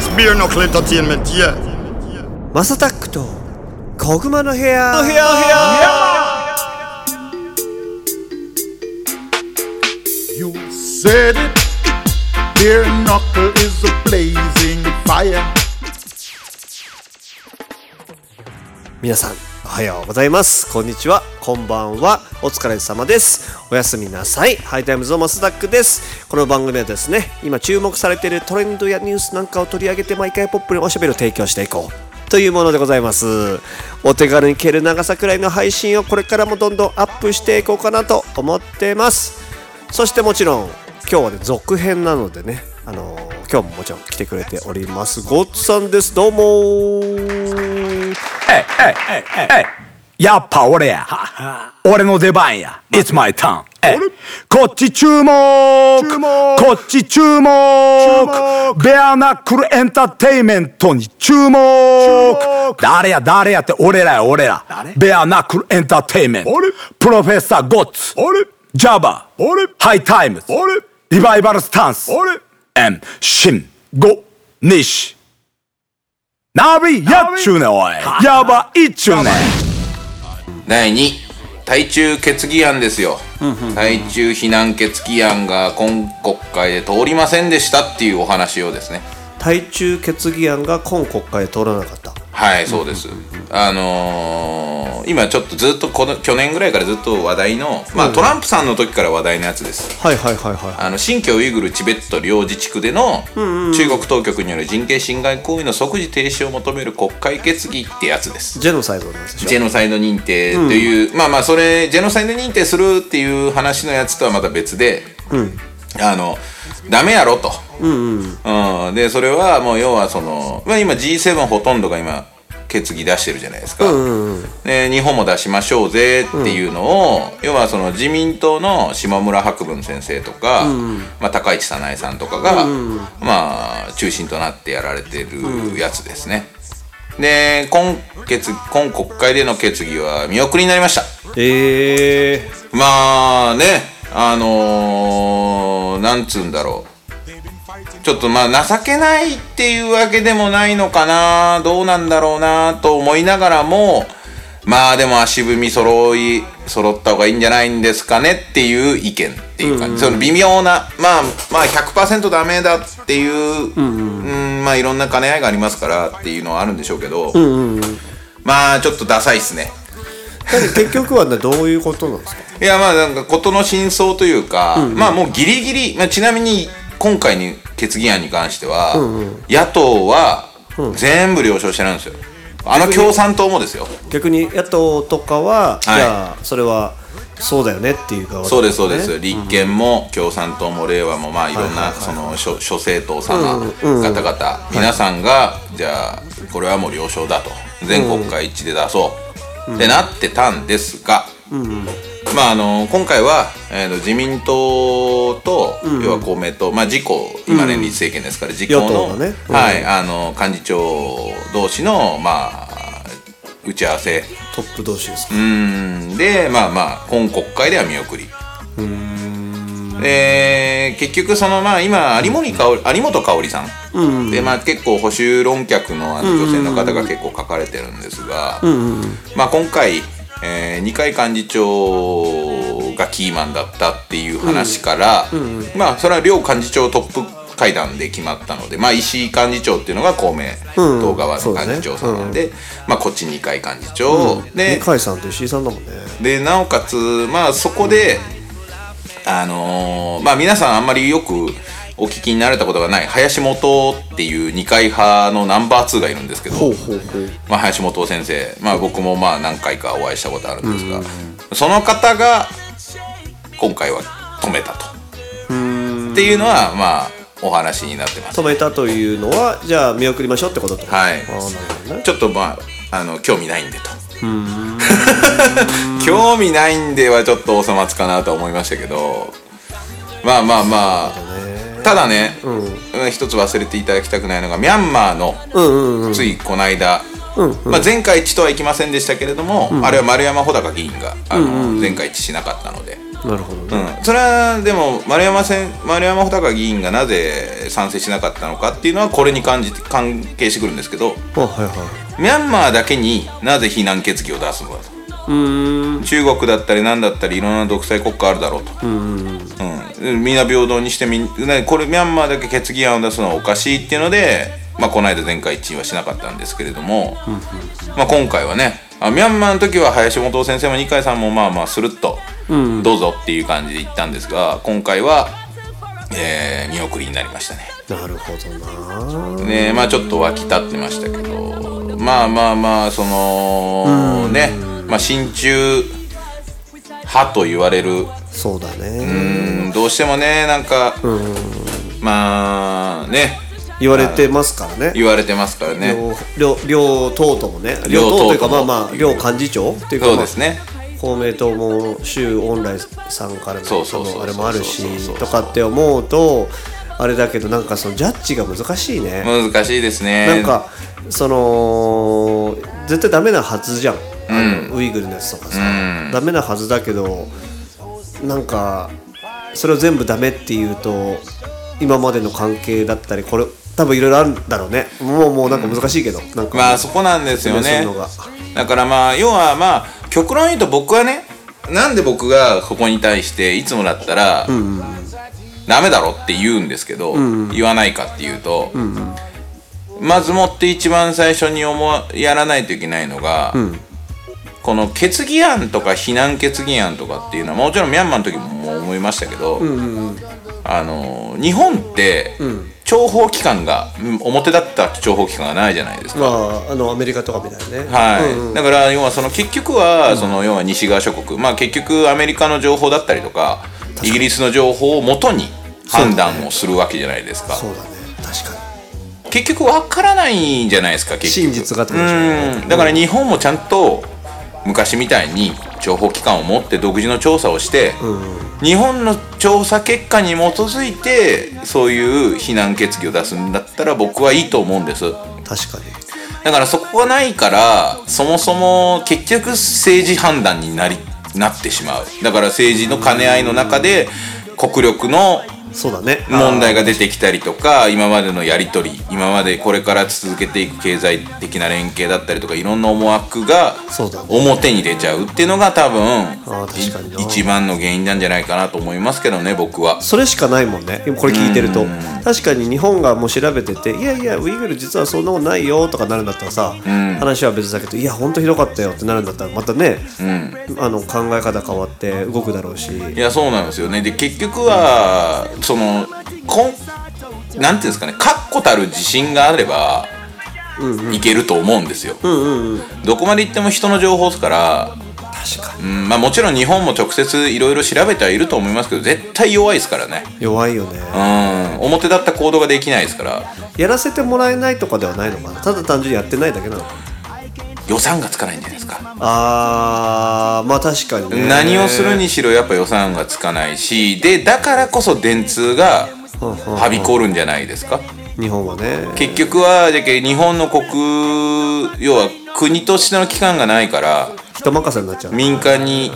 スピアノクレタティエンメティエマサタッとコグの部屋。皆さんおはようございます。こんにちは。こんばんは。お疲れ様です。おやすみなさい。ハイタイムズのマスダックです。この番組はですね今注目されているトレンドやニュースなんかを取り上げて毎回ポップにおしゃべりを提供していこう。というものでございます。お手軽に蹴る長さくらいの配信をこれからもどんどんアップしていこうかなと思ってます。そしてもちろん今日はね続編なのでねあのー今日ももちろん来てくれております。ゴッツさんです。どうもーやっぱ俺や。俺の出番や。It's my turn. えこっち注目こっち注目ベアナックルエンターテイメントに注目誰や誰やって俺らや俺ら。ベアナックルエンターテイメント。プロフェッサーゴッツ。ジャバ。ハイタイムズ。リバイバルスタンス。エン、シン、ゴ、ニシ。ナビやっちゅうねおい。やばいっちゅうね。第2対中決議案ですよ。対中非難決議案が今国会で通りませんでしたっていうお話をですね。対中決議案が今国会で通らなかったはいそうです。あのー今ちょっとずっとこの去年ぐらいからずっと話題のまあトランプさんの時から話題のやつです。はいはいはいはあの新疆ウイグルチベット両自治区での中国当局による人権侵害行為の即時停止を求める国会決議ってやつです。いジェノサイドでしょ。ジェノサイド認定という、まあまあそれジェノサイド認定するっていう話のやつとはまた別で、あのダメやろと、うんでそれはもう要はその、まあ、今 G7 ほとんどが今決議出してるじゃないですか、で日本も出しましょうぜっていうのを、要はその自民党の下村博文先生とか、まあ、高市早苗さんとかが、まあ中心となってやられてるやつですね。で今決今国会での決議は見送りになりました。ええまあねあのー、なんつうんだろうちょっとまあ情けないっていうわけでもないのかなどうなんだろうなと思いながらもまあでも足踏み揃い揃った方がいいんじゃないんですかねっていう意見っていう感じ、その微妙なまあまあ100%ダメだっていう、うんまあいろんな兼ね合いがありますからっていうのはあるんでしょうけど、まあちょっとダサいっすね。結局はねどういうことなんですか？いやまあなんか事の真相というか、まあもうギリギリ、まあ、ちなみに今回に決議案に関しては、野党は全部了承してるんですよ。あの共産党もですよ。逆に野党とかは、い。じゃあそれはそうだよねっていう側そうですそうです、立憲も共産党も令和もまあいろんなその諸諸政党様方々皆さんがじゃあこれはもう了承だと。全国会一致で出そう。ってなってたんですがまああの今回は、えーと自民党と、要は公明党まあ自公今連立政権ですから自公与の、ね。うん。はいあの幹事長同士のまあ打ち合わせ。トップ同士ですか、うん。でまあまあ今国会では見送り。で結局そのまあ今有森かおり有本香織さん、でまあ結構保守論客のあの女性の方が結構書かれてるんですが、まあ今回、えー二階幹事長がキーマンだったっていう話から、まあそれは両幹事長トップ会談で決まったので、まあ、石井幹事長っていうのが公明党側の幹事長さんなんで、まあ、こっち二階幹事長、で二階さんと石井さんだもんね。でなおかつまあそこであのーまあ皆さんあんまりよくお聞きになられたことがない林本っていう二階派のナンバー2がいるんですけど、まあ、林本先生、まあ、僕もまあ何回かお会いしたことあるんですが、その方が今回は止めたと。っていうのはまあお話になってます。止めたというのはじゃあ見送りましょうってことはい。ね。ちょっとまああの興味ないんでと。興味ないんではちょっとお粗末かなとは思いましたけどまあまあまあただね、うん。一つ忘れていただきたくないのがミャンマーの、ついこの間、まあ、前回一致とはいきませんでしたけれども、あれは丸山穂高議員があの、前回一致しなかったので、なるほどね、うん、それはでも丸山せん丸山穂高議員がなぜ賛成しなかったのかっていうのはこれに関じて関係してくるんですけどあはいはい。ミャンマーだけになぜ非難決議を出すのかと中国だったり何だったりいろんな独裁国家あるだろうと、うんみんな平等にしてみんねこれミャンマーだけ決議案を出すのはおかしいっていうので、まあ、この間全会一致はしなかったんですけれども、まあ、今回はねあミャンマーの時は林本先生も二階さんもまあまあスルッとどうぞっていう感じで言ったんですが今回は、えー見送りになりましたね。なるほどな。ねまあちょっと湧き立ってましたけどまあまあまあそのねまあ親中派と言われる。そうだうねんどうしてもねなんかまあね。言われてますからね。言われてますからね。両両両党ともね。両党というかまあまあ両幹事長っていうかまあそうですね。公明党も周恩来さんからのあれもあるしとかって思うとあれだけどなんかそのジャッジが難しいね。難しいですね。なんかその絶対ダメなはずじゃん、あのウイグルのやつとかさ、ダメなはずだけどなんかそれを全部ダメっていうと今までの関係だったりこれ多分いろいろあるんだろうね。もうもうなんか難しいけど、なんか。まあそこなんですよね。だからまあ要はまあ極論言うと僕はねなんで僕がここに対していつもだったら、ダメだろって言うんですけど、言わないかっていうと、まずもって一番最初に思わやらないといけないのが、この決議案とか非難決議案とかっていうのはもちろんミャンマーの時も思いましたけど、あの日本って諜報機関がうん表立った諜報機関がないじゃないですか。まああのアメリカとかみたいなね。はい、だから要はその結局はその要は西側諸国、まあ結局アメリカの情報だったりとかイギリスの情報をもとに判断をするわけじゃないですか、そうだね。確かに。結局わからないんじゃないですか結局。真実がね。うん。だから日本もちゃんと昔みたいに情報機関を持って独自の調査をして、日本の調査結果に基づいてそういう非難決議を出すんだったら僕はいいと思うんです。確かに。だからそこがないからそもそも結局政治判断になりなってしまう。だから政治の兼ね合いの中で国力のそうだね。問題が出てきたりとか今までのやり取り今までこれから続けていく経済的な連携だったりとかいろんな思惑が表に出ちゃうっていうのが多分一番の原因なんじゃないかなと思いますけどね僕は。それしかないもんね。今これ聞いてると。確かに日本がもう調べてていやいやウイグル実はそんなことないよとかなるんだったらさ、話は別だけどいや本当ひどかったよってなるんだったらまたね、あの考え方変わって動くだろうし。いやそうなんですよね。で結局はそのこんなんていうんですかね確固たる自信があれば、いけると思うんですよ、どこまで行っても人の情報ですから、確かうんまあ、もちろん日本も直接いろいろ調べてはいると思いますけど絶対弱いですからね。に弱いよね。うん。表立った行動ができないですから。やらせてもらえないとかではないのかな。ただ単純にやってないだけなのかな予算がつかないんじゃないですか、あーまあ確かにね。何をするにしろやっぱ予算がつかないしでだからこそ電通がはびこるんじゃないですか。日本はね。結局はじゃけ日本の国要は国としての機関がないから人任せになっちゃう。民間に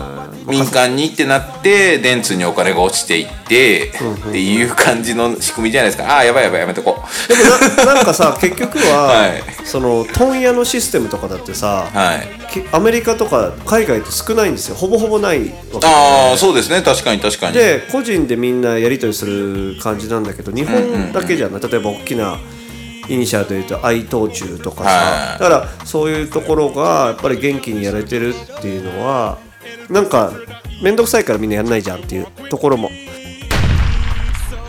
民間にってなって電通にお金が落ちていってっていう感じの仕組みじゃないですか。ああやばいやばいやめとこう。でもななんかさ 結局は、はい。その問屋のシステムとかだってさ、はい。きアメリカとか海外って少ないんですよ。ほぼほぼないわけ。ああそうですね。確かに確かに。で個人でみんなやり取りする感じなんだけど日本だけじゃない、例えば大きなイニシャルでいうと愛東中とかさ、はい。だからそういうところがやっぱり元気にやれてるっていうのはなんか面倒くさいからみんなやんないじゃんっていうところも。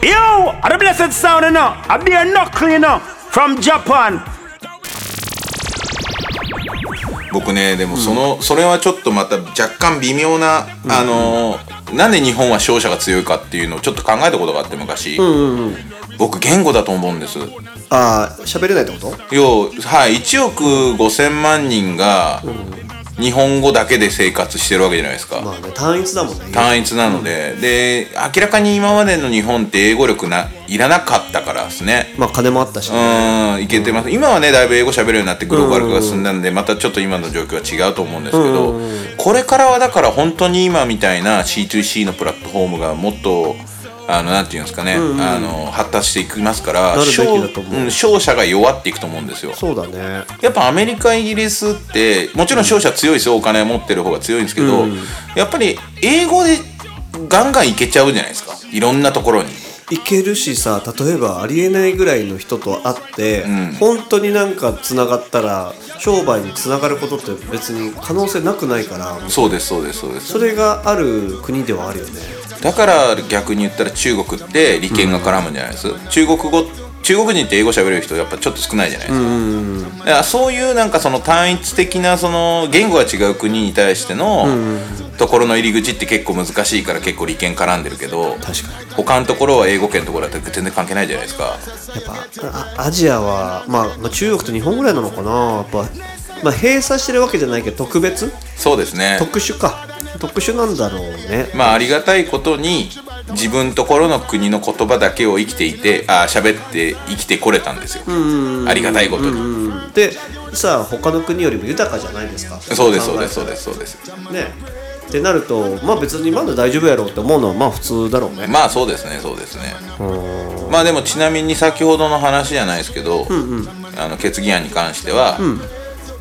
Yo, are the blessed sound enough? I be a knuckle, you know, from Japan. 僕ねでもその、それはちょっとまた若干微妙な、あのーなんで日本は勝者が強いかっていうのをちょっと考えたことがあって昔、僕言語だと思うんですああ喋れないってこと？要はい1億5,000万人が日本語だけで生活してるわけじゃないですか、まあね単一だもんね。単一なので、で明らかに今までの日本って英語力ないらなかったからですね。まあ金もあったしね。うんいけてます、今はねだいぶ英語喋るようになってグローバル化が進ん。だんでまたちょっと今の状況は違うと思うんですけどこれからはだから本当に今みたいな C2C のプラットフォームがもっとあのなんていうんですかね、あの発達していきますからなるべき商だと思う。うん商社が弱っていくと思うんですよ。そうだね。やっぱアメリカイギリスってもちろん商社強いですよ。お金持ってる方が強いんですけど、やっぱり英語でガンガンいけちゃうじゃないですか。いろんなところに。いけるしさ例えばありえないぐらいの人と会って、本当になんかつながったら商売につながることって別に可能性なくないからそうですそうですそうです。それがある国ではあるよねだから逆に言ったら中国って利権が絡むんじゃないです、中国語中国人って英語喋れる人やっぱちょっと少ないじゃないですか,、だからそういうなんかその単一的なその言語が違う国に対してのところの入り口って結構難しいから結構利権絡んでるけど確かに。他のところは英語圏のところだって全然関係ないじゃないですか。やっぱあアジアは、まあ、まあ中国と日本ぐらいなのかな。やっぱ、まあ、閉鎖してるわけじゃないけど特別？そうですね。特殊か特殊なんだろうね。まあありがたいことに自分ところの国の言葉だけを生きていてあ喋って生きてこれたんですよ。ありがたいことに。うんでさあ他の国よりも豊かじゃないですか。そうですそうですそうですそうです。ね。ってなるとまあ別にまだ大丈夫やろうって思うのはまあ普通だろうね。まあそうですねそうですね。まあでもちなみに先ほどの話じゃないですけど、あの決議案に関しては、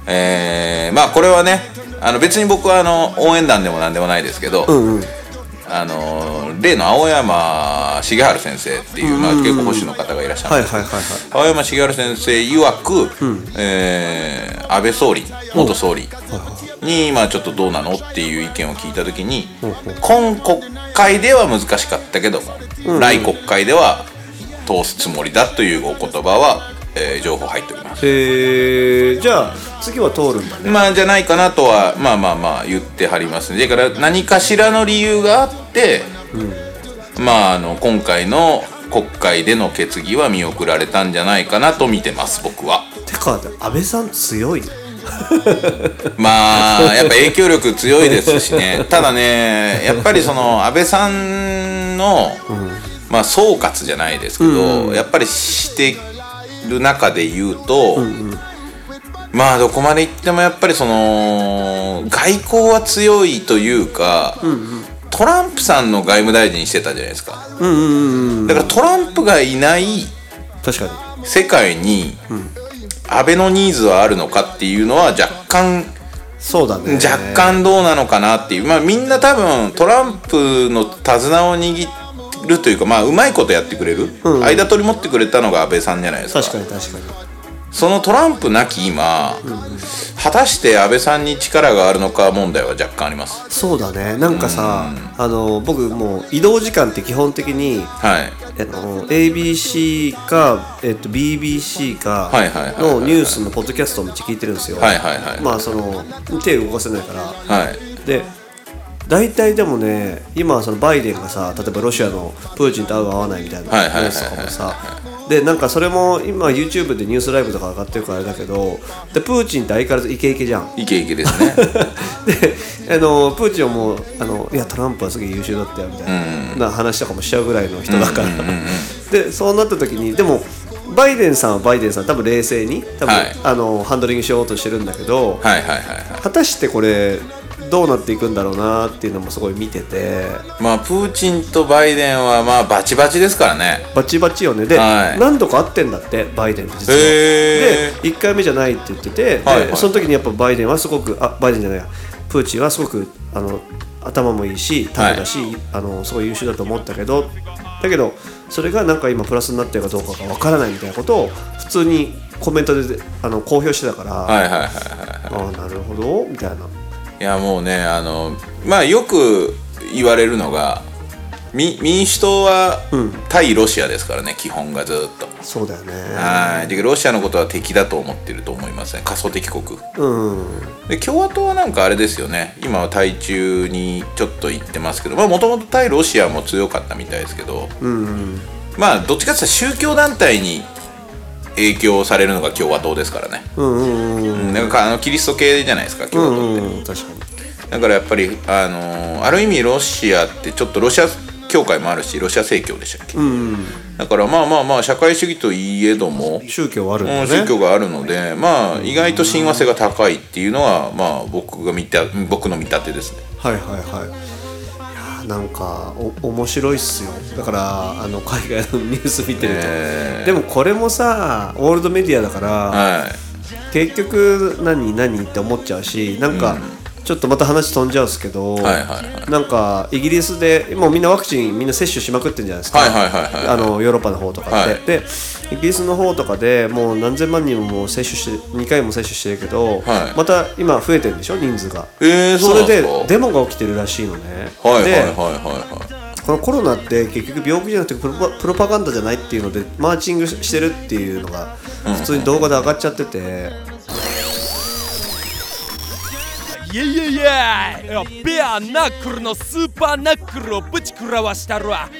えーまあこれはねあの別に僕はあの応援団でもなんでもないですけど、あの例の青山茂春先生っていう、まあ、結構保守の方がいらっしゃるんですけど、青山茂春先生曰く、えー安倍総理元総理に、まあ、ちょっとどうなのっていう意見を聞いた時に、今国会では難しかったけども、来国会では通すつもりだというお言葉は、えー情報入っております。えー、じゃあ次は通るんだね。まあじゃないかなとはまあまあまあ言ってはりますね。だから何かしらの理由があって、まああの今回の国会での決議は見送られたんじゃないかなと見てます僕は。てか安倍さん強いね。まあやっぱ影響力強いですしね。ただねやっぱりその安倍さんの、まあ総括じゃないですけど、やっぱりしてる中で言うと、まあどこまで行ってもやっぱりその外交は強いというか、トランプさんの外務大臣してたじゃないですか、だからトランプがいない確かに。世界に安倍のニーズはあるのかっていうのは若干そうだね。若干どうなのかなっていう。まあみんな多分トランプの手綱を握るというかまあうまいことやってくれる、間取り持ってくれたのが安倍さんじゃないですか。確かに確かに。そのトランプなき今、果たして安倍さんに力があるのか問題は若干あります。そうだね。なんかさあの僕もう移動時間って基本的にはい。えっと ABC か、えっと、BBC かのニュースのポッドキャストをめっちゃ聞いてるんですよ。はいはいはい。まあその手動かせないから。はい。で大体でもね今そのバイデンがさ例えばロシアのプーチンと会う合わないみたいなニはいはいはいはい。ュースとかもさでなんかそれも今 YouTube でニュースライブとか上がってるからあれだけどでプーチンって相変わらずイケイケじゃん。イケイケですね。であのプーチンはもうあのいやトランプはすげえ優秀だったよみたいな,、な話とかもしちゃうぐらいの人だから、でそうなった時にでもバイデンさんはバイデンさん多分冷静に多分、はい。あのハンドリングしようとしてるんだけど、はいはいはいはい。果たしてこれどうなっていくんだろうなっていうのもすごい見てて。まあプーチンとバイデンはまあバチバチですからね。バチバチよね。で、はい。何度か会ってんだってバイデンって実は。へで1回目じゃないって言ってて、ではいはい。その時にやっぱバイデンはすごくあバイデンじゃないや。プーチンはすごくあの頭もいいしタフだし、あのすごい優秀だと思ったけど。だけどそれがなんか今プラスになってるかどうかがわからないみたいなことを普通にコメントであの公表してたから、はいはいはいはいああなるほどみたいな。いやもうねあのまあよく言われるのがみ民主党は対ロシアですからね、基本がずっと。そうだよね。はい。でロシアのことは敵だと思ってると思いますね仮想敵国。うん。で共和党はなんかあれですよね。今は対中にちょっと行ってますけどもともと対ロシアも強かったみたいですけど、まあどっちかっていうと宗教団体に影響されるのが共和党ですからね。うんなんかあのキリスト系じゃないですか共和党って、うん確かに。だからやっぱりあのーある意味ロシアってちょっとロシア教会もあるしロシア正教でしたっけ、だからまあまあまあ社会主義といえども、宗教はあるね。宗教があるのでまあ意外と親和性が高いっていうのはまあ僕が見た僕の見立てですね。はいはいはい。いやーなんかお面白いっすよ。だからあの海外のニュース見てると、でもこれもさオールドメディアだから、はい結局何何って思っちゃうしなんか、ちょっとまた話飛んじゃうんですけど、なんかイギリスでもうみんなワクチンみんな接種しまくってるんじゃないですか、ヨーロッパの方とかって、はい。でイギリスの方とかでもう何千万人ももう接種して2回も接種してるけど、はい。また今増えてるんでしょ人数が。えー、それでデモが起きてるらしいのね。ではいはいはいはいはいこのコロナって結局病気じゃなくてプロパプロパガンダじゃないっていうのでマーチングしてるっていうのが普通に動画で上がっちゃってて、いやいやいやベアナックルのスーパーナックルをぶち食らわしたるわ。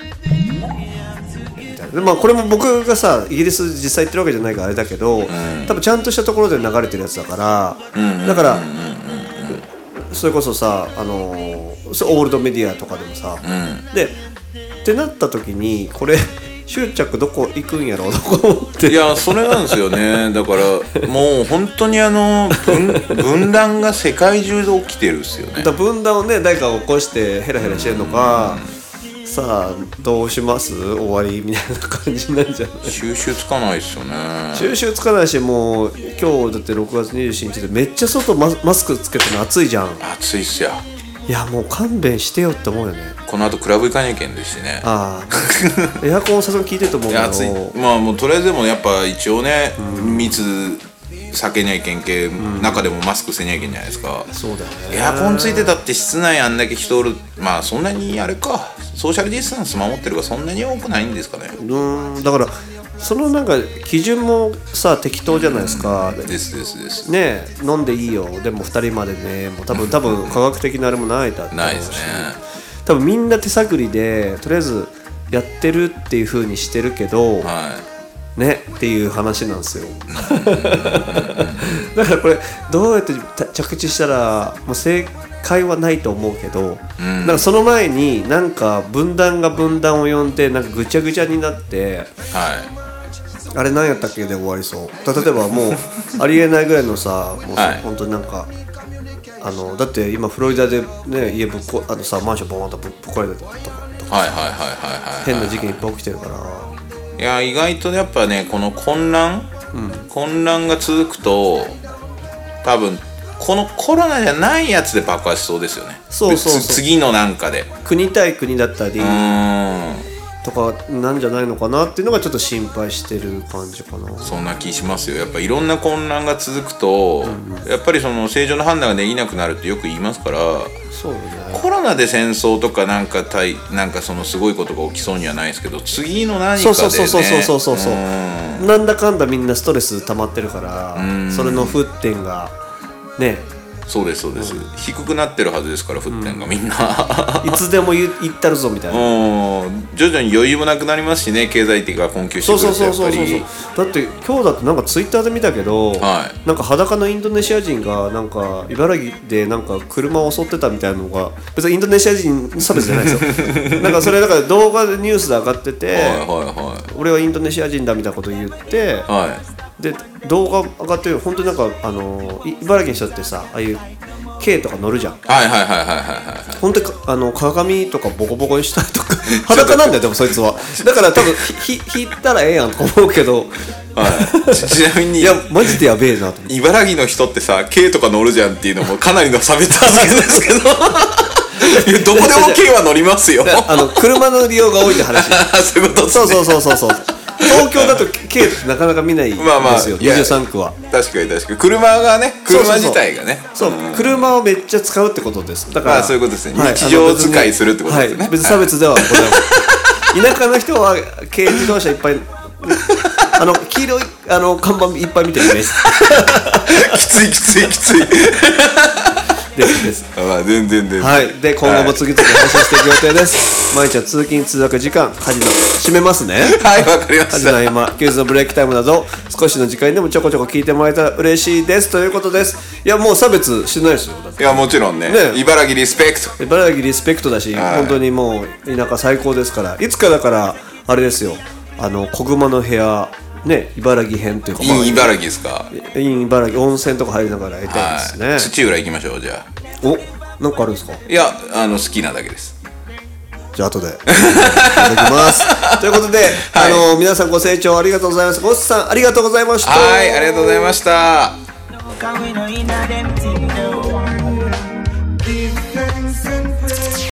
みたいな。でまあこれも僕がさイギリス実際行ってるわけじゃないからあれだけど、多分ちゃんとしたところで流れてるやつだから、だから、それこそさあのーそうオールドメディアとかでもさ、でってなった時にこれ執着どこ行くんやろうとか思って。いやそれなんですよね。だからもう本当にあの分分断が世界中で起きてるっすよね。だ分断をね誰かが起こしてヘラヘラしてるのか、さあどうします？終わりみたいな感じなんじゃない。収集つかないっすよね。収集つかないしもう今日だって6月27日でめっちゃ外ママスクつけてるの暑いじゃん。暑いっすよいやもう勘弁してよって思うよね。この後クラブ行かなきゃいけんですしね。ああ。エアコンさすがに効いてると思うけいや暑い。どまあもうとりあえずでもやっぱ一応ね、密避けにゃいけんけ、中でもマスクせにゃいけんじゃないですか。そうだよね。エアコンついてたって室内あんだけ人おる。まあそんなにあれか。ソーシャルディスタンス守ってるからそんなに多くないんですかね。うーん。だからそのなんか基準もさ適当じゃないですか、ですですです。ねえ飲んでいいよ。でも2人までね。もう多分多分科学的なあれもないだないですね。多分みんな手探りでとりあえずやってるっていう風にしてるけど、はねっていう話なんですよ。だからこれどうやってた着地したらもう正解はないと思うけど、なんかその前になんか分断が分断を呼んでなんかぐちゃぐちゃになっていはいあれ何やったっけ？で終わりそう。例えばもうありえないぐらいのさもうさ、はい。本当になんかあのだって今フロリダでね家ぶっこあのさマンションボーンとぶっ壊れたとかはいはいはいはいはい変な事件いっぱい起きてるから。いや意外とやっぱねこの混乱、混乱が続くと多分このコロナじゃないやつで爆発しそうですよね。そうそうそう。つ次のなんかで。国対国だったりうーんとかなんじゃないのかなっていうのがちょっと心配してる感じかな。そんな気しますよ。やっぱいろんな混乱が続くと、やっぱりその正常な判断ができなくなるってよく言いますからそうだね。コロナで戦争とかなんか対なんかそのすごいことが起きそうにはないですけど次の何かで、ね、そうそうそうそうそうそうそうう。ん。なんだかんだみんなストレス溜まってるからそれの沸点がねそうですそうです、低くなってるはずですから沸点がみんな、いつでも言言ったるぞみたいな。うん。徐々に余裕もなくなりますしね経済的が困窮してそうくるとそうそうそうそう。だって今日だってなんかツイッターで見たけど、はい。なんか裸のインドネシア人がなんか茨城でなんか車を襲ってたみたいなのが別にインドネシア人差別じゃないですよ。なんかそれだから動画でニュースで上がってて、はいは俺はインドネシア人だみたいなこと言って、いはいはいで動画上がってる本当になんかあのい茨城の人ってさああいう軽とか乗るじゃん。はいはいはいはいはいはい本当にかあの鏡とかボコボコにしたりとか。裸なんだよでもそいつは。だから多分 ひひ引いたらええやんとか思うけど。はい。ち ちなみにいやマジでやべえなと茨城の人ってさ軽とか乗るじゃんっていうのもかなりの差別発言ですけど。いやどこでも軽は乗りますよ。あの車の利用が多いって話。そういうことっすそうねそうそうそうそう東京だと軽ってなかなか見ないですよ、まあまあいや23区は。確かに確かに。車がね車自体がね。そう、車をめっちゃ使うってことです。だから、まあそういうことですね。日常使いするってことですね。はい、別に差別ではございません。田舎の人は軽自動車いっぱい あの黄色いあの看板いっぱい見てるイメージ。きついきついきついです。です。まあ全然全然はい。で今後も次々配信していく予定です。毎日は通勤通学時間家事の締めますね。はいわかりま家した。事の合間休日のブレイクタイムなど少しの時間でもちょこちょこ聞いてもらえたら嬉しいです。ということです。いやもう差別してないですよ。いやもちろんね。ね。茨城リスペクト。茨城リスペクトだし、はい。本当にもう田舎最高ですから。いつかだからあれですよ。あの小熊の部屋ね茨城編というか、まあいい茨城ですか？いい茨城温泉とか入りながらやりたいですね、はい。土浦行きましょうじゃあ。おなんかあるんですか？いやあの好きなだけです。じゃあ後で。いただきます。ということで、あの皆さんご清聴ありがとうございます。ゴッスさんありがとうございました。はいありがとうございました